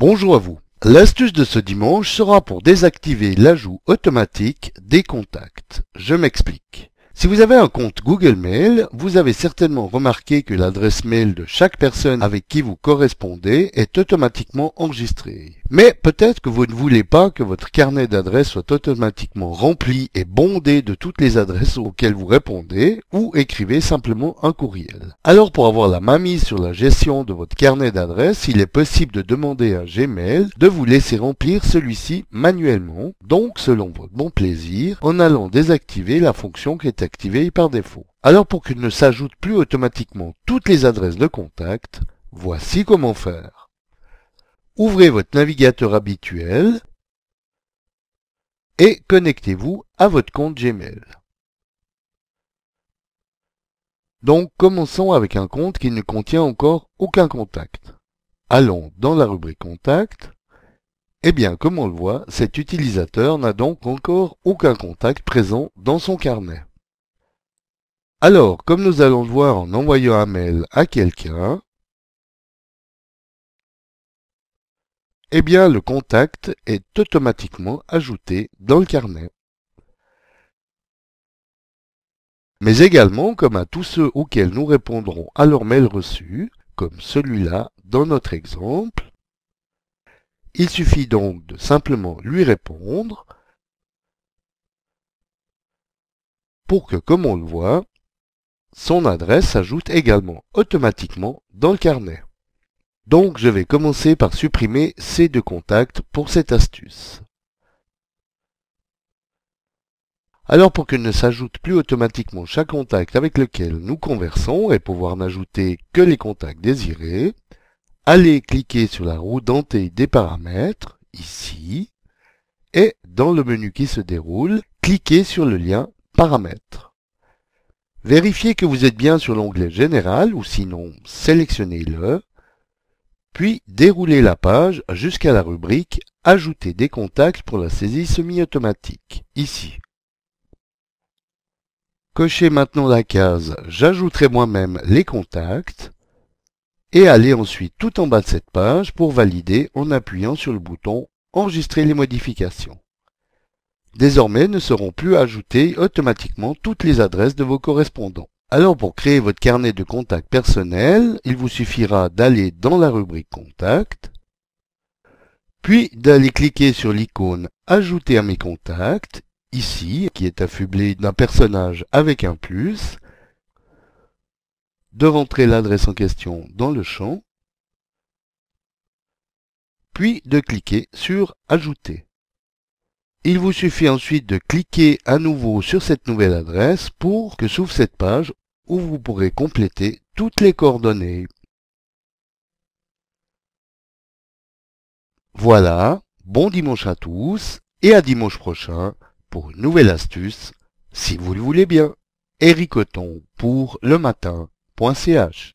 Bonjour à vous. L'astuce de ce dimanche sera pour désactiver l'ajout automatique des contacts. Je m'explique. Si vous avez un compte Google Mail, vous avez certainement remarqué que l'adresse mail de chaque personne avec qui vous correspondez est automatiquement enregistrée. Mais peut-être que vous ne voulez pas que votre carnet d'adresses soit automatiquement rempli et bondé de toutes les adresses auxquelles vous répondez ou écrivez simplement un courriel. Alors pour avoir la mise sur la gestion de votre carnet d'adresses, il est possible de demander à Gmail de vous laisser remplir celui-ci manuellement, donc selon votre bon plaisir, en allant désactiver la fonction qui par défaut. Alors pour qu'il ne s'ajoute plus automatiquement toutes les adresses de contact, voici comment faire. Ouvrez votre navigateur habituel et connectez-vous à votre compte Gmail. Donc commençons avec un compte qui ne contient encore aucun contact. Allons dans la rubrique Contact. Eh bien, comme on le voit, cet utilisateur n'a donc encore aucun contact présent dans son carnet. Alors, comme nous allons le voir en envoyant un mail à quelqu'un, eh bien le contact est automatiquement ajouté dans le carnet. Mais également, comme à tous ceux auxquels nous répondrons à leur mail reçu, comme celui-là dans notre exemple, il suffit donc de simplement lui répondre pour que, comme on le voit, son adresse s'ajoute également automatiquement dans le carnet. Donc je vais commencer par supprimer ces deux contacts pour cette astuce. Alors pour qu'il ne s'ajoute plus automatiquement chaque contact avec lequel nous conversons et pouvoir n'ajouter que les contacts désirés, allez cliquer sur la roue dentée des paramètres, ici, et dans le menu qui se déroule, cliquez sur le lien Paramètres. Vérifiez que vous êtes bien sur l'onglet Général ou sinon sélectionnez-le, puis déroulez la page jusqu'à la rubrique Ajouter des contacts pour la saisie semi-automatique, ici. Cochez maintenant la case J'ajouterai moi-même les contacts et allez ensuite tout en bas de cette page pour valider en appuyant sur le bouton Enregistrer les modifications. Désormais ne seront plus ajoutées automatiquement toutes les adresses de vos correspondants. Alors pour créer votre carnet de contacts personnel, il vous suffira d'aller dans la rubrique Contact, puis d'aller cliquer sur l'icône Ajouter à mes contacts, ici, qui est affublé d'un personnage avec un plus, de rentrer l'adresse en question dans le champ, puis de cliquer sur Ajouter. Il vous suffit ensuite de cliquer à nouveau sur cette nouvelle adresse pour que s'ouvre cette page où vous pourrez compléter toutes les coordonnées. Voilà, bon dimanche à tous et à dimanche prochain pour une nouvelle astuce, si vous le voulez bien. Eric pour le matin.ch